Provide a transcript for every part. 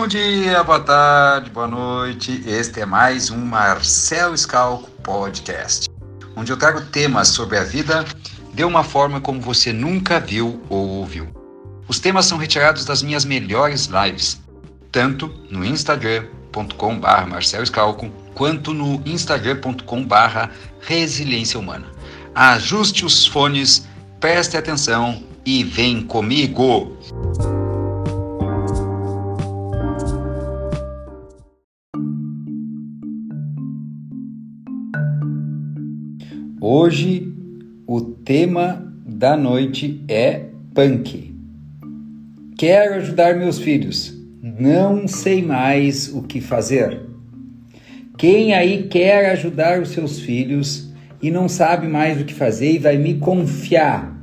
Bom dia, boa tarde, boa noite. Este é mais um Marcel Scalco Podcast, onde eu trago temas sobre a vida de uma forma como você nunca viu ou ouviu. Os temas são retirados das minhas melhores lives, tanto no instagram.com.br Marcel Scalco, quanto no instagram.com.br Resiliência Humana. Ajuste os fones, preste atenção e vem comigo! Hoje o tema da noite é punk. Quero ajudar meus filhos, não sei mais o que fazer. Quem aí quer ajudar os seus filhos e não sabe mais o que fazer e vai me confiar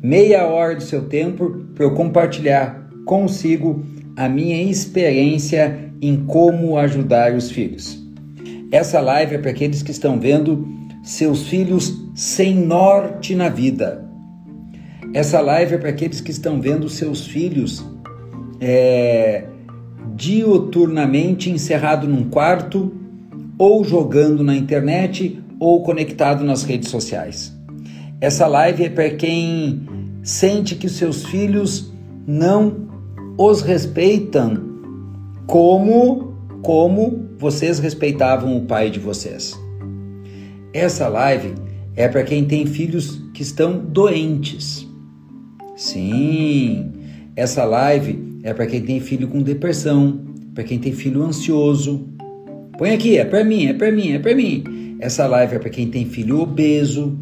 meia hora do seu tempo para eu compartilhar consigo a minha experiência em como ajudar os filhos. Essa live é para aqueles que estão vendo seus filhos sem norte na vida. Essa live é para aqueles que estão vendo seus filhos é, dioturnamente encerrado num quarto, ou jogando na internet, ou conectado nas redes sociais. Essa live é para quem sente que seus filhos não os respeitam como como vocês respeitavam o pai de vocês. Essa live é para quem tem filhos que estão doentes. Sim, essa live é para quem tem filho com depressão, para quem tem filho ansioso. Põe aqui, é para mim, é para mim, é para mim. Essa live é para quem tem filho obeso.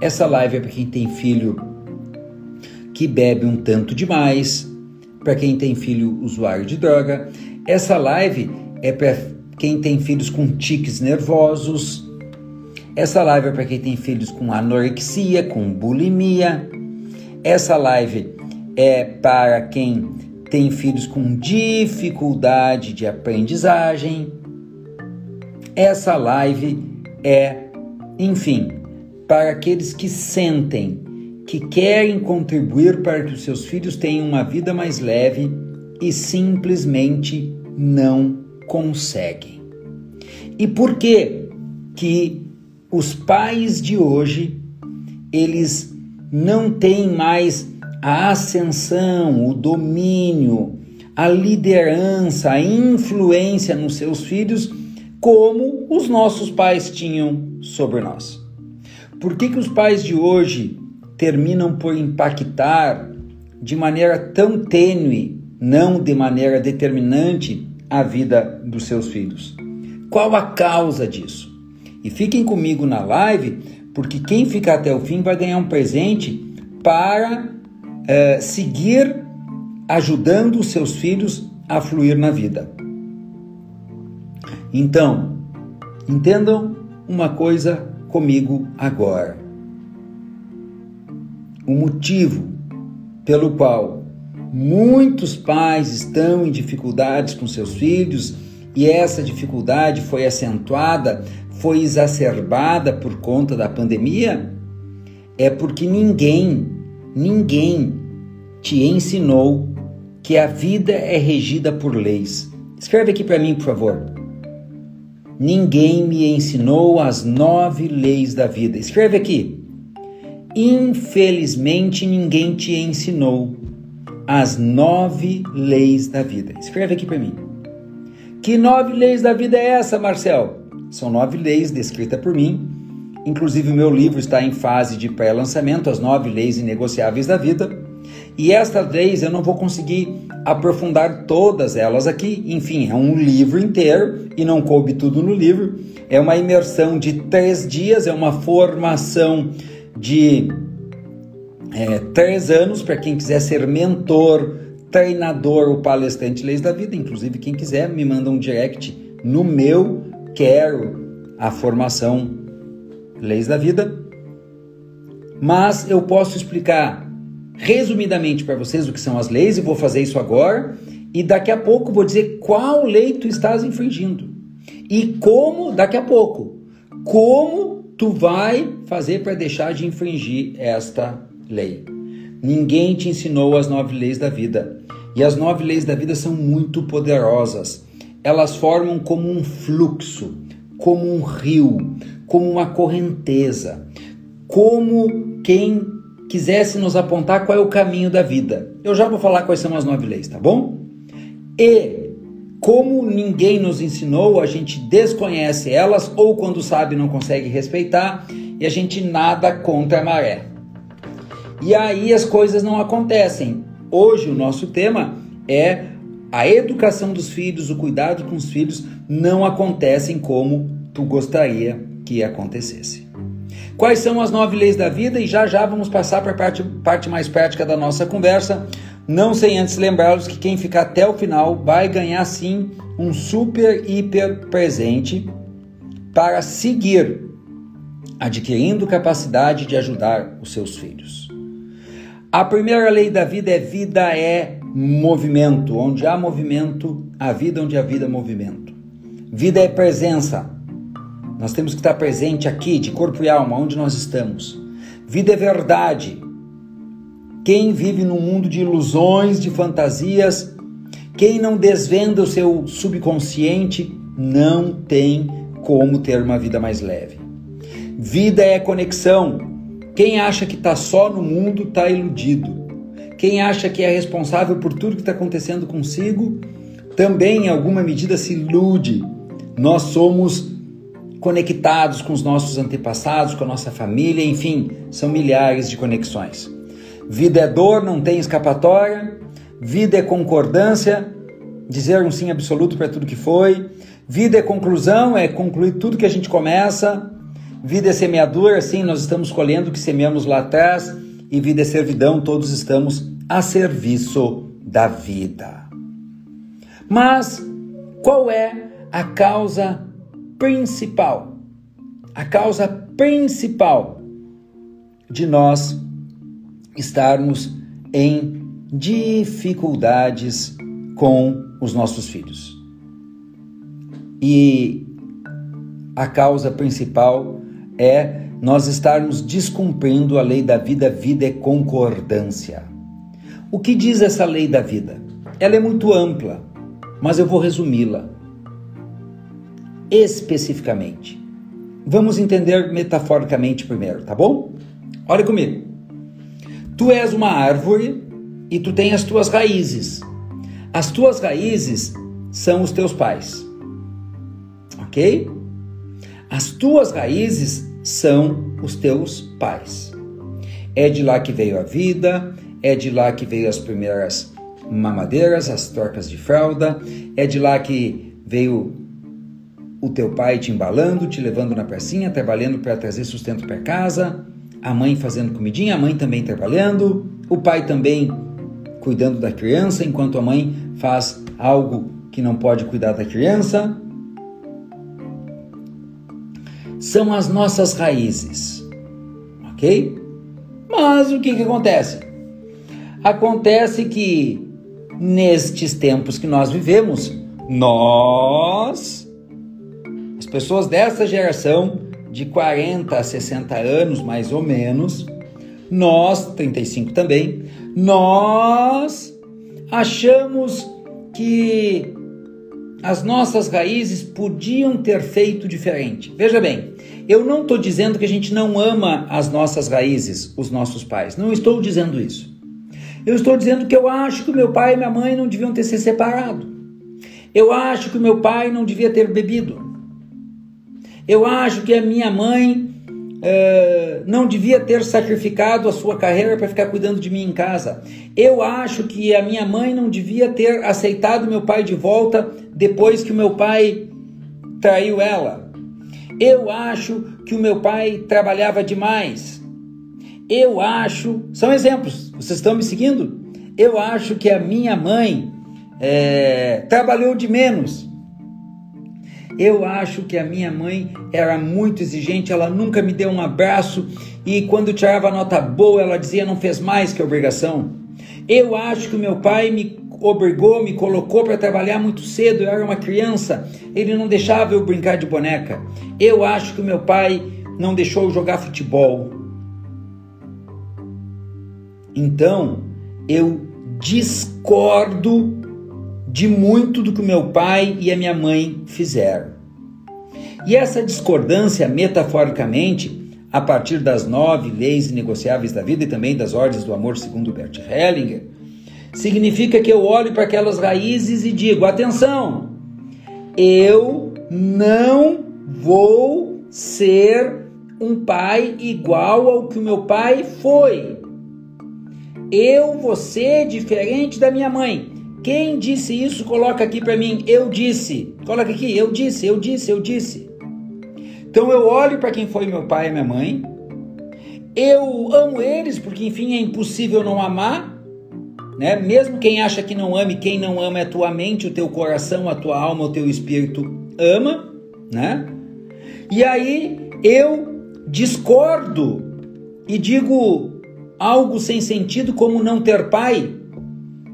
Essa live é para quem tem filho que bebe um tanto demais, para quem tem filho usuário de droga. Essa live é para quem tem filhos com tiques nervosos, essa live é para quem tem filhos com anorexia, com bulimia. Essa live é para quem tem filhos com dificuldade de aprendizagem. Essa live é, enfim, para aqueles que sentem que querem contribuir para que os seus filhos tenham uma vida mais leve e simplesmente não conseguem. E por que que os pais de hoje, eles não têm mais a ascensão, o domínio, a liderança, a influência nos seus filhos como os nossos pais tinham sobre nós. Por que, que os pais de hoje terminam por impactar de maneira tão tênue, não de maneira determinante, a vida dos seus filhos? Qual a causa disso? E fiquem comigo na live, porque quem ficar até o fim vai ganhar um presente para uh, seguir ajudando os seus filhos a fluir na vida. Então, entendam uma coisa comigo agora. O motivo pelo qual muitos pais estão em dificuldades com seus filhos e essa dificuldade foi acentuada foi exacerbada por conta da pandemia é porque ninguém, ninguém te ensinou que a vida é regida por leis. Escreve aqui para mim, por favor. Ninguém me ensinou as nove leis da vida. Escreve aqui. Infelizmente, ninguém te ensinou as nove leis da vida. Escreve aqui para mim. Que nove leis da vida é essa, Marcel? São nove leis descritas por mim. Inclusive, o meu livro está em fase de pré-lançamento, As Nove Leis Inegociáveis da Vida. E estas leis eu não vou conseguir aprofundar todas elas aqui. Enfim, é um livro inteiro e não coube tudo no livro. É uma imersão de três dias, é uma formação de é, três anos para quem quiser ser mentor, treinador ou palestrante Leis da Vida. Inclusive, quem quiser, me manda um direct no meu quero a formação Leis da Vida, mas eu posso explicar resumidamente para vocês o que são as leis e vou fazer isso agora. E daqui a pouco vou dizer qual lei tu estás infringindo. E como, daqui a pouco, como tu vai fazer para deixar de infringir esta lei. Ninguém te ensinou as nove leis da vida. E as nove leis da vida são muito poderosas. Elas formam como um fluxo, como um rio, como uma correnteza, como quem quisesse nos apontar qual é o caminho da vida. Eu já vou falar quais são as nove leis, tá bom? E como ninguém nos ensinou, a gente desconhece elas ou quando sabe não consegue respeitar e a gente nada contra a maré. E aí as coisas não acontecem. Hoje o nosso tema é a educação dos filhos, o cuidado com os filhos não acontecem como tu gostaria que acontecesse. Quais são as nove leis da vida? E já já vamos passar para a parte, parte mais prática da nossa conversa. Não sem antes lembrá-los que quem ficar até o final vai ganhar sim um super hiper presente para seguir adquirindo capacidade de ajudar os seus filhos. A primeira lei da vida é vida é movimento, onde há movimento, a vida onde a vida é movimento. Vida é presença. Nós temos que estar presente aqui, de corpo e alma, onde nós estamos. Vida é verdade. Quem vive num mundo de ilusões, de fantasias, quem não desvenda o seu subconsciente, não tem como ter uma vida mais leve. Vida é conexão. Quem acha que está só no mundo está iludido. Quem acha que é responsável por tudo que está acontecendo consigo também, em alguma medida, se ilude. Nós somos conectados com os nossos antepassados, com a nossa família, enfim, são milhares de conexões. Vida é dor, não tem escapatória. Vida é concordância, dizer um sim absoluto para tudo que foi. Vida é conclusão, é concluir tudo que a gente começa. Vida é semeadura, sim, nós estamos colhendo o que semeamos lá atrás, e vida é servidão, todos estamos a serviço da vida. Mas qual é a causa principal? A causa principal de nós estarmos em dificuldades com os nossos filhos. E a causa principal é nós estarmos descumprindo a lei da vida, vida é concordância. O que diz essa lei da vida? Ela é muito ampla, mas eu vou resumi-la especificamente. Vamos entender metaforicamente primeiro, tá bom? Olha comigo. Tu és uma árvore e tu tens as tuas raízes. As tuas raízes são os teus pais. Ok? As tuas raízes são os teus pais. É de lá que veio a vida, é de lá que veio as primeiras mamadeiras, as trocas de fralda, é de lá que veio o teu pai te embalando, te levando na pracinha, trabalhando para trazer sustento para casa, a mãe fazendo comidinha, a mãe também trabalhando, o pai também cuidando da criança, enquanto a mãe faz algo que não pode cuidar da criança são as nossas raízes, ok? Mas o que, que acontece? Acontece que nestes tempos que nós vivemos, nós, as pessoas dessa geração de 40 a 60 anos mais ou menos, nós, 35 também, nós achamos que as nossas raízes podiam ter feito diferente. Veja bem, eu não estou dizendo que a gente não ama as nossas raízes, os nossos pais. Não estou dizendo isso. Eu estou dizendo que eu acho que meu pai e minha mãe não deviam ter se separado. Eu acho que meu pai não devia ter bebido. Eu acho que a minha mãe uh, não devia ter sacrificado a sua carreira para ficar cuidando de mim em casa. Eu acho que a minha mãe não devia ter aceitado meu pai de volta depois que o meu pai traiu ela. Eu acho que o meu pai trabalhava demais. Eu acho. São exemplos, vocês estão me seguindo? Eu acho que a minha mãe é, trabalhou de menos. Eu acho que a minha mãe era muito exigente, ela nunca me deu um abraço e quando tirava nota boa ela dizia não fez mais que obrigação. Eu acho que o meu pai me obrigou, me colocou para trabalhar muito cedo, eu era uma criança, ele não deixava eu brincar de boneca. Eu acho que meu pai não deixou eu jogar futebol. Então, eu discordo de muito do que meu pai e a minha mãe fizeram. E essa discordância, metaforicamente, a partir das nove leis negociáveis da vida e também das ordens do amor, segundo Bert Hellinger, significa que eu olho para aquelas raízes e digo: atenção, eu não vou ser um pai igual ao que o meu pai foi. Eu vou ser diferente da minha mãe. Quem disse isso, coloca aqui para mim. Eu disse. Coloca aqui. Eu disse, eu disse, eu disse. Então eu olho para quem foi meu pai e minha mãe. Eu amo eles, porque enfim é impossível não amar. Né? Mesmo quem acha que não ame, quem não ama é a tua mente, o teu coração, a tua alma, o teu espírito ama, né? E aí eu discordo e digo algo sem sentido como não ter pai.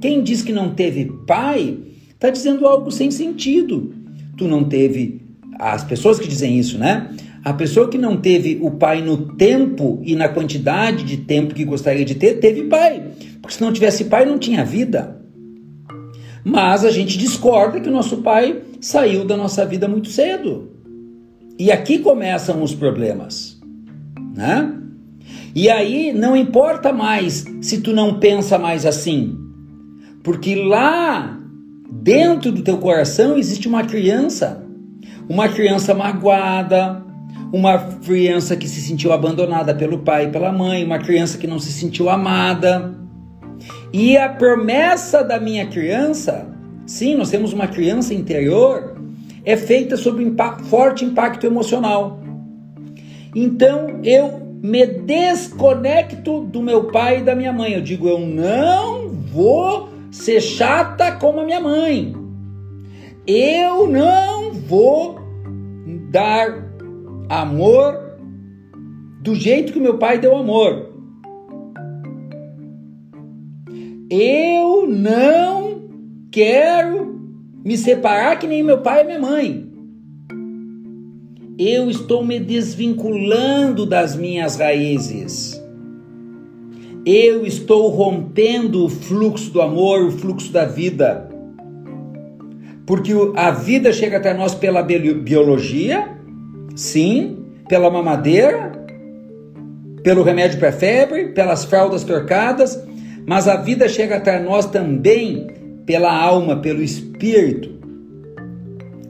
Quem diz que não teve pai está dizendo algo sem sentido. Tu não teve. As pessoas que dizem isso, né? A pessoa que não teve o pai no tempo e na quantidade de tempo que gostaria de ter, teve pai. Porque se não tivesse pai, não tinha vida. Mas a gente discorda que o nosso pai saiu da nossa vida muito cedo. E aqui começam os problemas né? E aí não importa mais se tu não pensa mais assim, porque lá dentro do teu coração existe uma criança, uma criança magoada, uma criança que se sentiu abandonada pelo pai e pela mãe, uma criança que não se sentiu amada. E a promessa da minha criança, sim, nós temos uma criança interior, é feita sob um forte impacto emocional. Então eu me desconecto do meu pai e da minha mãe. Eu digo, eu não vou ser chata como a minha mãe. Eu não vou dar amor do jeito que meu pai deu amor. Eu não quero me separar que nem meu pai e minha mãe eu estou me desvinculando das minhas raízes. Eu estou rompendo o fluxo do amor, o fluxo da vida. Porque a vida chega até nós pela biologia, sim, pela mamadeira, pelo remédio para febre, pelas fraldas trocadas, mas a vida chega até nós também pela alma, pelo espírito.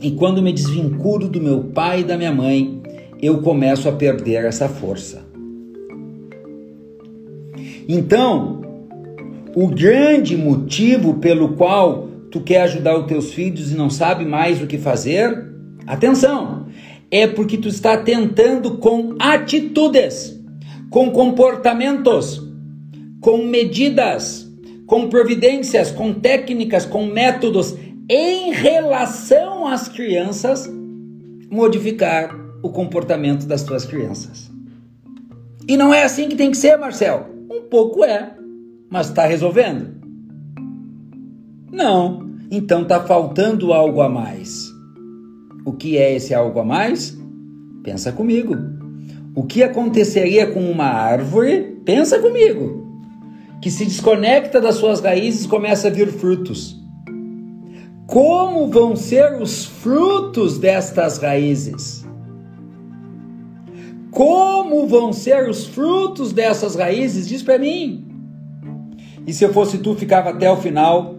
E quando me desvinculo do meu pai e da minha mãe, eu começo a perder essa força. Então, o grande motivo pelo qual tu quer ajudar os teus filhos e não sabe mais o que fazer, atenção, é porque tu está tentando com atitudes, com comportamentos, com medidas, com providências, com técnicas, com métodos em relação às crianças, modificar o comportamento das tuas crianças. E não é assim que tem que ser, Marcel. Um pouco é, mas está resolvendo? Não. Então está faltando algo a mais. O que é esse algo a mais? Pensa comigo. O que aconteceria com uma árvore? Pensa comigo. Que se desconecta das suas raízes começa a vir frutos. Como vão ser os frutos destas raízes? Como vão ser os frutos dessas raízes? Diz para mim. E se eu fosse tu, ficava até o final,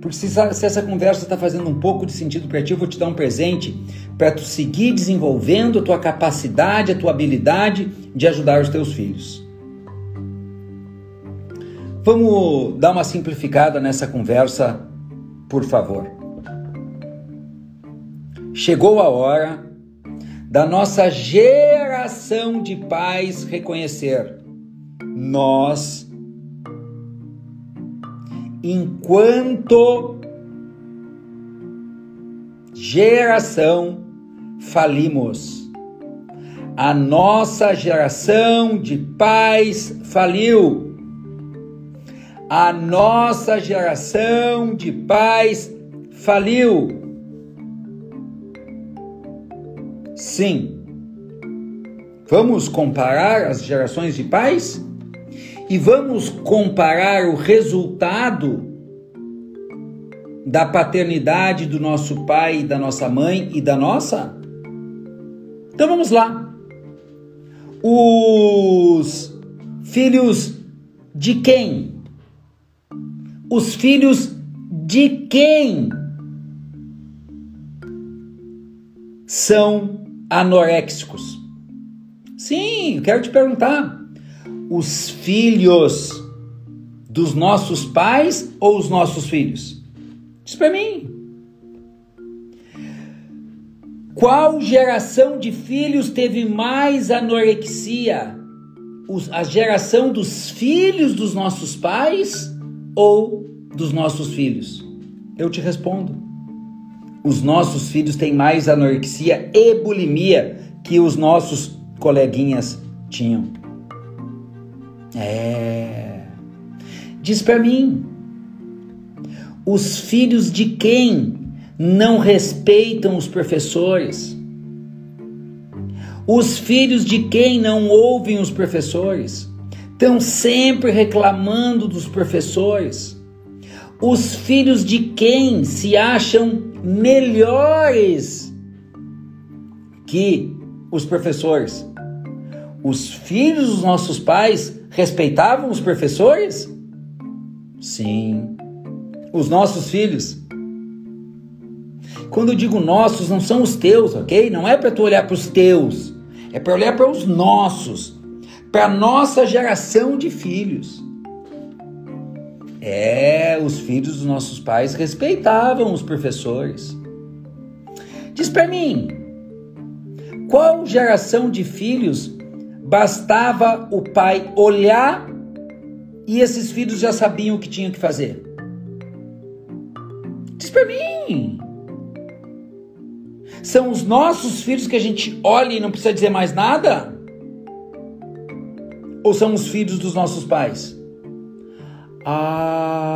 porque se, se essa conversa está fazendo um pouco de sentido para ti, eu vou te dar um presente para tu seguir desenvolvendo a tua capacidade, a tua habilidade de ajudar os teus filhos. Vamos dar uma simplificada nessa conversa, por favor. Chegou a hora da nossa geração de pais reconhecer: nós, enquanto geração, falimos. A nossa geração de pais faliu. A nossa geração de pais faliu. Sim. Vamos comparar as gerações de pais? e vamos comparar o resultado da paternidade do nosso pai, da nossa mãe e da nossa? Então vamos lá. Os filhos de quem? Os filhos de quem são anoréxicos? Sim, quero te perguntar. Os filhos dos nossos pais ou os nossos filhos? Diz para mim. Qual geração de filhos teve mais anorexia? a geração dos filhos dos nossos pais ou dos nossos filhos? Eu te respondo. Os nossos filhos têm mais anorexia e bulimia que os nossos coleguinhas tinham. É. Diz para mim, os filhos de quem não respeitam os professores? Os filhos de quem não ouvem os professores? Estão sempre reclamando dos professores. Os filhos de quem se acham melhores que os professores? Os filhos dos nossos pais respeitavam os professores? Sim os nossos filhos. Quando eu digo nossos, não são os teus, ok? Não é para tu olhar para os teus, é para olhar para os nossos, para a nossa geração de filhos. É, os filhos dos nossos pais respeitavam os professores. Diz para mim, qual geração de filhos bastava o pai olhar e esses filhos já sabiam o que tinham que fazer? para mim. São os nossos filhos que a gente olha e não precisa dizer mais nada? Ou são os filhos dos nossos pais? Ah,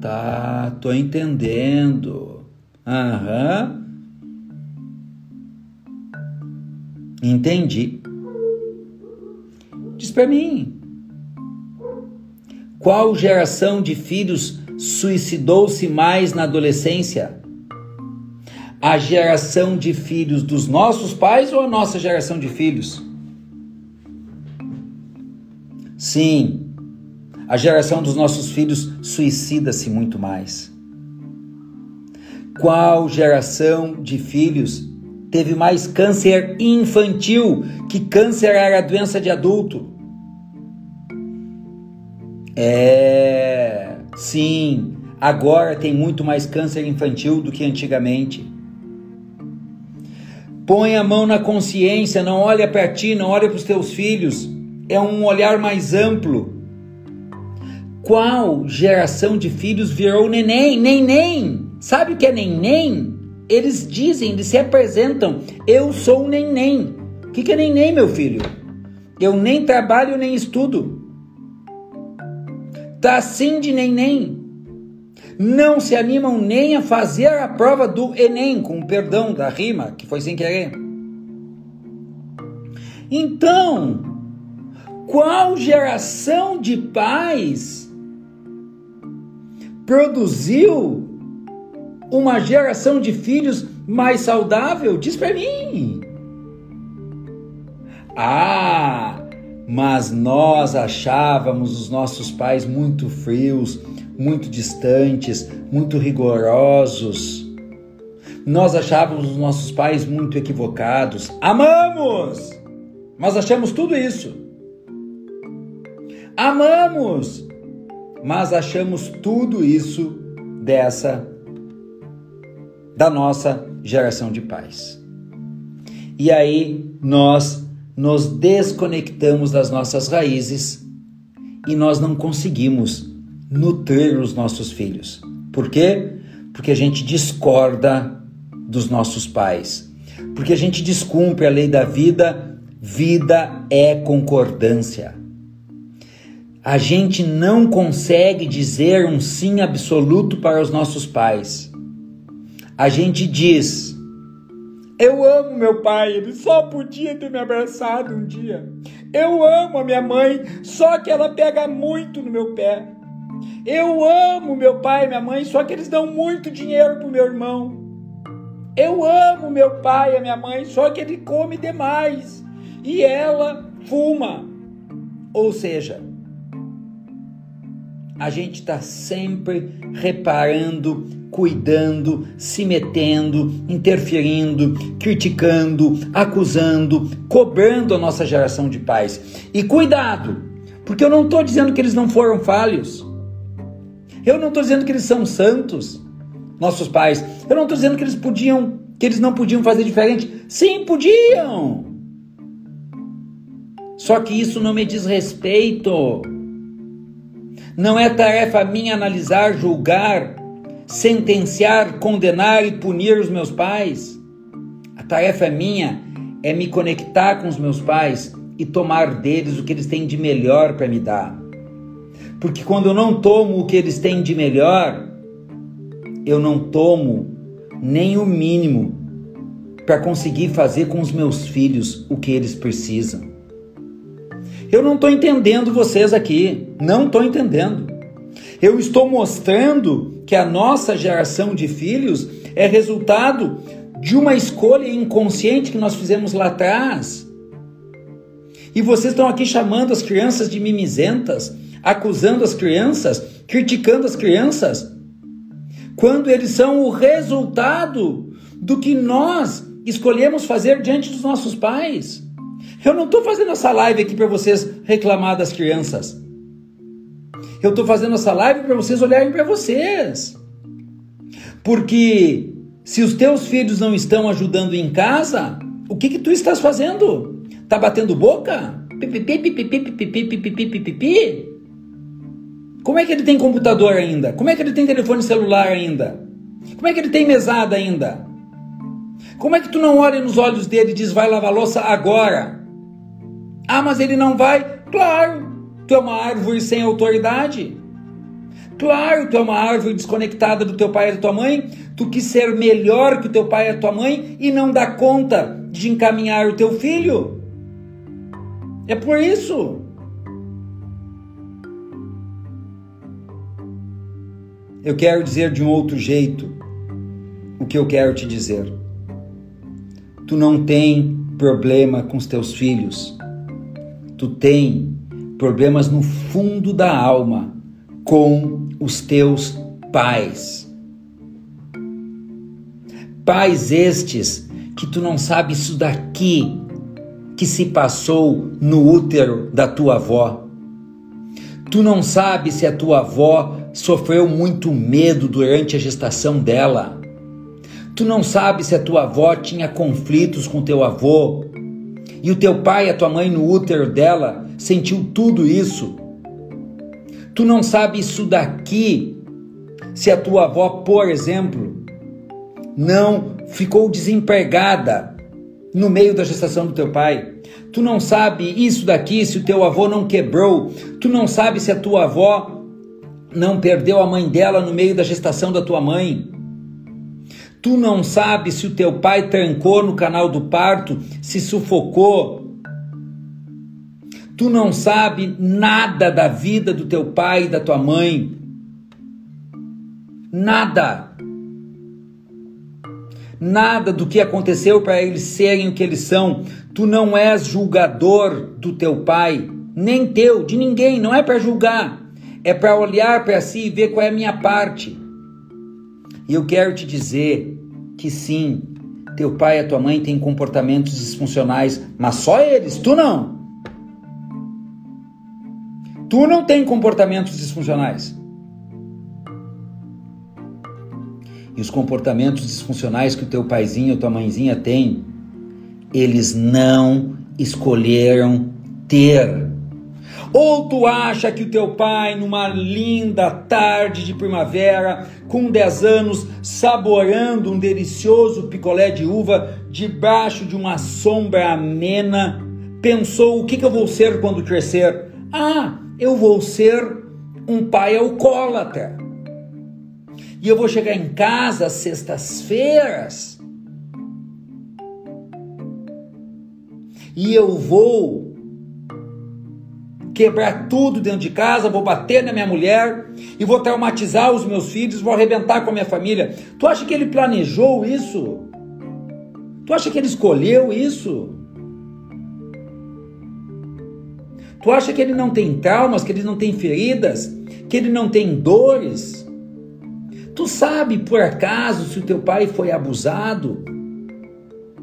tá, tô entendendo. Aham. Entendi. Diz para mim. Qual geração de filhos suicidou-se mais na adolescência? A geração de filhos dos nossos pais ou a nossa geração de filhos? Sim, a geração dos nossos filhos suicida-se muito mais. Qual geração de filhos teve mais câncer infantil, que câncer era doença de adulto? É Sim, agora tem muito mais câncer infantil do que antigamente. Põe a mão na consciência, não olha para ti, não olha para os teus filhos. É um olhar mais amplo. Qual geração de filhos virou neném? Neném! Sabe o que é neném? Eles dizem, eles se apresentam. Eu sou um neném. O que é neném, meu filho? Eu nem trabalho nem estudo tá assim de nem-nem. Não se animam nem a fazer a prova do Enem, com perdão da rima, que foi sem querer. Então, qual geração de pais produziu uma geração de filhos mais saudável? Diz para mim. Ah, mas nós achávamos os nossos pais muito frios, muito distantes, muito rigorosos. Nós achávamos os nossos pais muito equivocados. Amamos! Mas achamos tudo isso. Amamos! Mas achamos tudo isso dessa da nossa geração de pais. E aí nós nos desconectamos das nossas raízes e nós não conseguimos nutrir os nossos filhos. Por quê? Porque a gente discorda dos nossos pais. Porque a gente descumpre a lei da vida. Vida é concordância. A gente não consegue dizer um sim absoluto para os nossos pais. A gente diz: Eu amo meu pai, ele só podia ter me abraçado um dia. Eu amo a minha mãe, só que ela pega muito no meu pé. Eu amo meu pai e minha mãe, só que eles dão muito dinheiro pro meu irmão. Eu amo meu pai e a minha mãe, só que ele come demais. E ela fuma. Ou seja, a gente está sempre reparando, cuidando, se metendo, interferindo, criticando, acusando, cobrando a nossa geração de pais. E cuidado, porque eu não estou dizendo que eles não foram falhos. Eu não estou dizendo que eles são santos, nossos pais. Eu não estou dizendo que eles podiam, que eles não podiam fazer diferente. Sim, podiam. Só que isso não me diz respeito. Não é tarefa minha analisar, julgar, sentenciar, condenar e punir os meus pais. A tarefa minha é me conectar com os meus pais e tomar deles o que eles têm de melhor para me dar. Porque quando eu não tomo o que eles têm de melhor, eu não tomo nem o mínimo para conseguir fazer com os meus filhos o que eles precisam. Eu não estou entendendo vocês aqui, não estou entendendo. Eu estou mostrando que a nossa geração de filhos é resultado de uma escolha inconsciente que nós fizemos lá atrás. E vocês estão aqui chamando as crianças de mimizentas, acusando as crianças, criticando as crianças, quando eles são o resultado do que nós escolhemos fazer diante dos nossos pais. Eu não estou fazendo essa live aqui para vocês reclamar das crianças. Eu estou fazendo essa live para vocês olharem para vocês. Porque se os teus filhos não estão ajudando em casa, o que que tu estás fazendo? Tá batendo boca? Como é que ele tem computador ainda? Como é que ele tem telefone celular ainda? Como é que ele tem mesada ainda? Como é que tu não olha nos olhos dele e diz vai lavar louça agora? Ah, mas ele não vai? Claro, tu é uma árvore sem autoridade. Claro, tu é uma árvore desconectada do teu pai e da tua mãe. Tu quis ser melhor que o teu pai e a tua mãe e não dá conta de encaminhar o teu filho. É por isso. Eu quero dizer de um outro jeito o que eu quero te dizer. Tu não tem problema com os teus filhos. Tu tem problemas no fundo da alma com os teus pais. Pais estes que tu não sabe isso daqui que se passou no útero da tua avó. Tu não sabe se a tua avó sofreu muito medo durante a gestação dela. Tu não sabe se a tua avó tinha conflitos com teu avô. E o teu pai e a tua mãe no útero dela sentiu tudo isso. Tu não sabe isso daqui. Se a tua avó, por exemplo, não ficou desempregada no meio da gestação do teu pai. Tu não sabe isso daqui se o teu avô não quebrou. Tu não sabe se a tua avó não perdeu a mãe dela no meio da gestação da tua mãe. Tu não sabes se o teu pai trancou no canal do parto, se sufocou. Tu não sabe nada da vida do teu pai e da tua mãe. Nada. Nada do que aconteceu para eles serem o que eles são. Tu não és julgador do teu pai, nem teu, de ninguém, não é para julgar é para olhar para si e ver qual é a minha parte. E eu quero te dizer que sim, teu pai e a tua mãe têm comportamentos disfuncionais, mas só eles, tu não. Tu não tem comportamentos disfuncionais. E os comportamentos disfuncionais que o teu paizinho ou tua mãezinha tem, eles não escolheram ter. Ou tu acha que o teu pai, numa linda tarde de primavera, com 10 anos, saboreando um delicioso picolé de uva debaixo de uma sombra amena, pensou: o que, que eu vou ser quando crescer? Ah, eu vou ser um pai alcoólatra. E eu vou chegar em casa sextas-feiras e eu vou quebrar tudo dentro de casa, vou bater na minha mulher e vou traumatizar os meus filhos, vou arrebentar com a minha família. Tu acha que ele planejou isso? Tu acha que ele escolheu isso? Tu acha que ele não tem traumas, que ele não tem feridas, que ele não tem dores? Tu sabe por acaso se o teu pai foi abusado?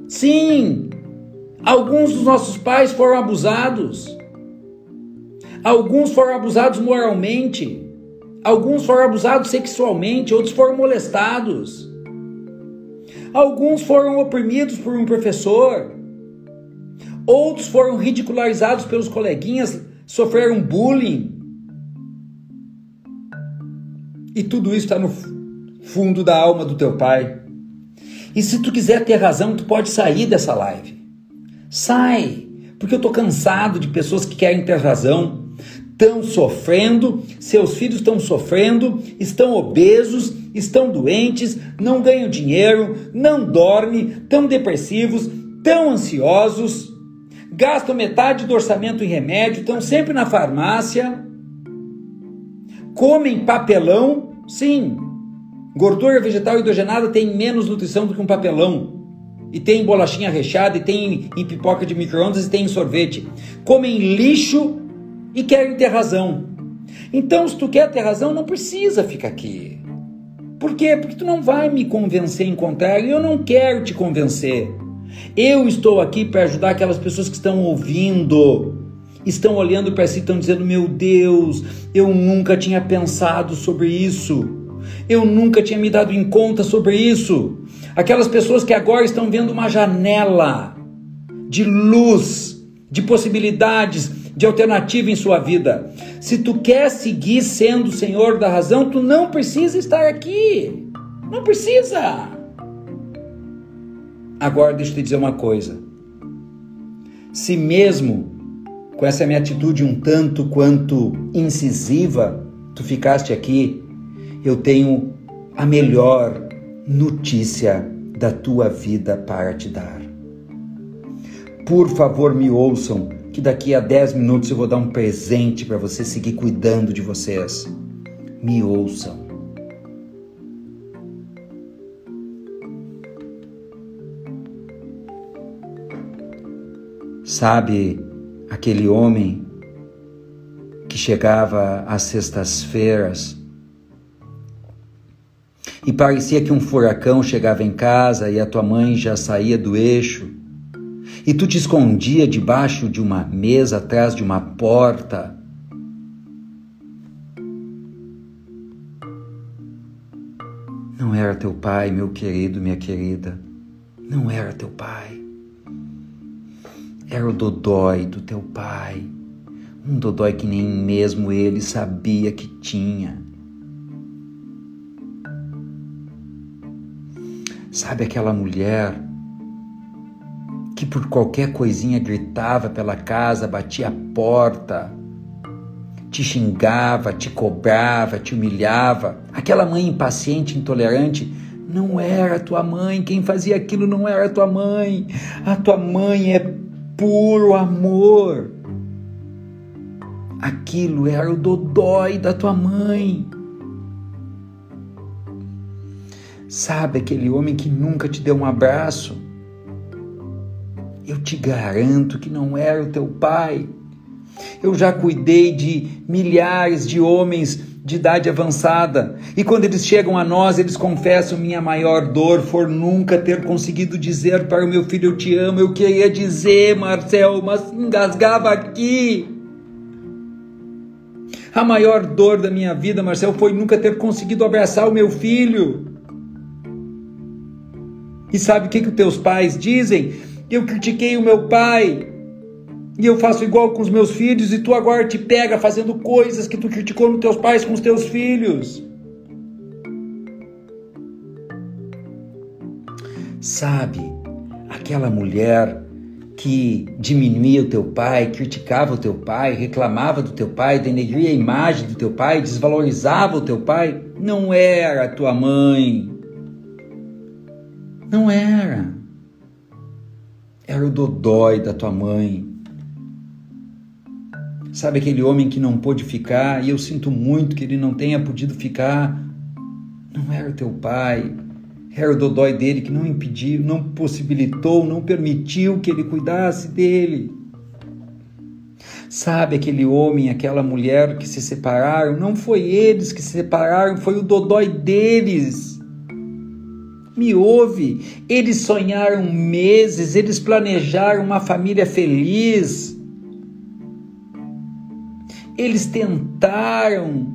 Sim, alguns dos nossos pais foram abusados. Alguns foram abusados moralmente. Alguns foram abusados sexualmente, outros foram molestados. Alguns foram oprimidos por um professor. Outros foram ridicularizados pelos coleguinhas, sofreram bullying. E tudo isso está no fundo da alma do teu pai. E se tu quiser ter razão, tu pode sair dessa live. Sai, porque eu tô cansado de pessoas que querem ter razão, estão sofrendo, seus filhos estão sofrendo, estão obesos, estão doentes, não ganham dinheiro, não dormem, estão depressivos, estão ansiosos, gastam metade do orçamento em remédio, estão sempre na farmácia, comem papelão, sim, Gordura vegetal hidrogenada tem menos nutrição do que um papelão. E tem bolachinha recheada, e tem em pipoca de micro-ondas, e tem em sorvete. Comem lixo e querem ter razão. Então, se tu quer ter razão, não precisa ficar aqui. Por quê? Porque tu não vai me convencer em contrário eu não quero te convencer. Eu estou aqui para ajudar aquelas pessoas que estão ouvindo, estão olhando para si estão dizendo: Meu Deus, eu nunca tinha pensado sobre isso. Eu nunca tinha me dado em conta sobre isso. Aquelas pessoas que agora estão vendo uma janela de luz, de possibilidades, de alternativa em sua vida. Se tu quer seguir sendo o Senhor da razão, tu não precisa estar aqui. Não precisa. Agora deixa eu te dizer uma coisa. Se mesmo com essa minha atitude um tanto quanto incisiva, tu ficaste aqui eu tenho a melhor notícia da tua vida para te dar. Por favor, me ouçam, que daqui a 10 minutos eu vou dar um presente para você seguir cuidando de vocês. Me ouçam. Sabe aquele homem que chegava às sextas-feiras e parecia que um furacão chegava em casa e a tua mãe já saía do eixo, e tu te escondia debaixo de uma mesa, atrás de uma porta. Não era teu pai, meu querido, minha querida. Não era teu pai. Era o dodói do teu pai. Um dodói que nem mesmo ele sabia que tinha. Sabe aquela mulher que por qualquer coisinha gritava pela casa, batia a porta, te xingava, te cobrava, te humilhava? Aquela mãe impaciente, intolerante, não era tua mãe, quem fazia aquilo não era tua mãe. A tua mãe é puro amor. Aquilo era o dodói da tua mãe. Sabe aquele homem que nunca te deu um abraço? Eu te garanto que não era o teu pai. Eu já cuidei de milhares de homens de idade avançada e quando eles chegam a nós, eles confessam: minha maior dor for nunca ter conseguido dizer para o meu filho eu te amo. Eu queria dizer, Marcel, mas engasgava aqui. A maior dor da minha vida, Marcel, foi nunca ter conseguido abraçar o meu filho. E sabe o que, que os teus pais dizem? Eu critiquei o meu pai e eu faço igual com os meus filhos e tu agora te pega fazendo coisas que tu criticou nos teus pais com os teus filhos. Sabe, aquela mulher que diminuía o teu pai, criticava o teu pai, reclamava do teu pai, denegria a imagem do teu pai, desvalorizava o teu pai, não era a tua mãe, não era. Era o dodói da tua mãe. Sabe aquele homem que não pôde ficar e eu sinto muito que ele não tenha podido ficar? Não era o teu pai, era o dodói dele que não impediu, não possibilitou, não permitiu que ele cuidasse dele. Sabe aquele homem, aquela mulher que se separaram? Não foi eles que se separaram, foi o dodói deles. Me ouve, eles sonharam meses, eles planejaram uma família feliz. Eles tentaram,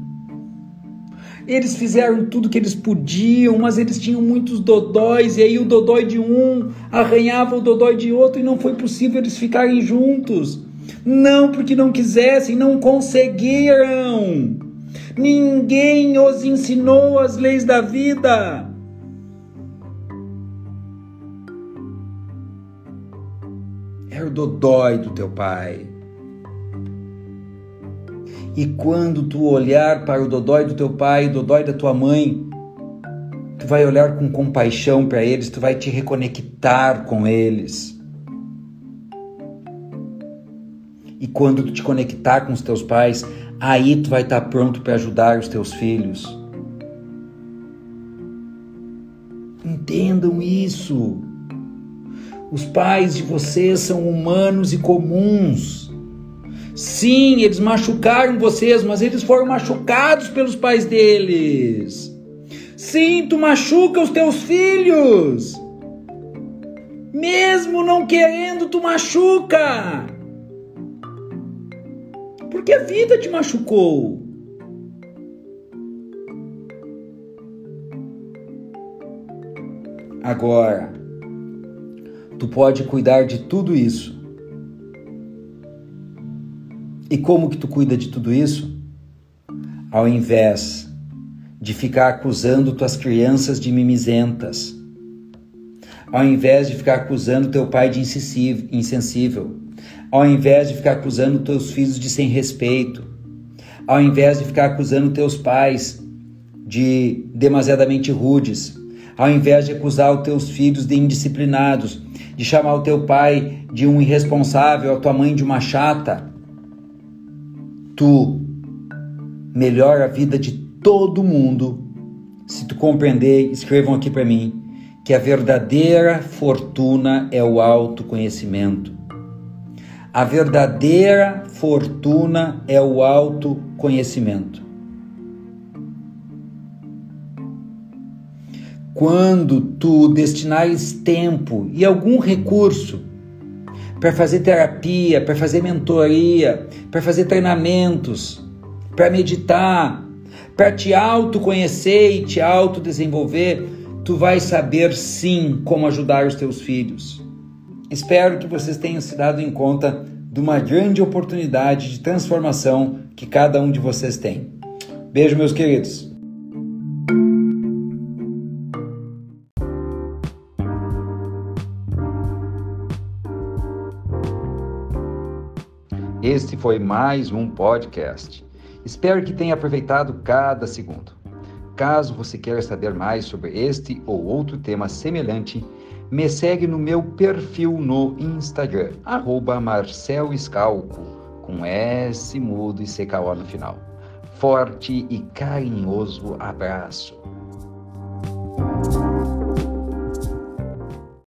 eles fizeram tudo que eles podiam, mas eles tinham muitos dodóis, e aí o dodói de um arranhava o dodói de outro, e não foi possível eles ficarem juntos. Não porque não quisessem, não conseguiram. Ninguém os ensinou as leis da vida. O dodói do teu pai. E quando tu olhar para o dodói do teu pai, o dodói da tua mãe, tu vai olhar com compaixão para eles, tu vai te reconectar com eles. E quando tu te conectar com os teus pais, aí tu vai estar pronto para ajudar os teus filhos. Entendam isso. Os pais de vocês são humanos e comuns. Sim, eles machucaram vocês, mas eles foram machucados pelos pais deles. Sim, tu machuca os teus filhos. Mesmo não querendo, tu machuca. Porque a vida te machucou. Agora, tu pode cuidar de tudo isso. E como que tu cuida de tudo isso? Ao invés de ficar acusando tuas crianças de mimizentas, ao invés de ficar acusando teu pai de insensível, ao invés de ficar acusando teus filhos de sem respeito, ao invés de ficar acusando teus pais de demasiadamente rudes, ao invés de acusar os teus filhos de indisciplinados, de chamar o teu pai de um irresponsável, a tua mãe de uma chata, tu melhora a vida de todo mundo. Se tu compreender, escrevam aqui para mim que a verdadeira fortuna é o autoconhecimento. A verdadeira fortuna é o autoconhecimento. Quando tu destinares tempo e algum recurso para fazer terapia, para fazer mentoria, para fazer treinamentos, para meditar, para te autoconhecer e te autodesenvolver, tu vais saber sim como ajudar os teus filhos. Espero que vocês tenham se dado em conta de uma grande oportunidade de transformação que cada um de vocês tem. Beijo, meus queridos. Este foi mais um podcast. Espero que tenha aproveitado cada segundo. Caso você queira saber mais sobre este ou outro tema semelhante, me segue no meu perfil no Instagram, arroba com S mudo e CKO no final. Forte e carinhoso abraço.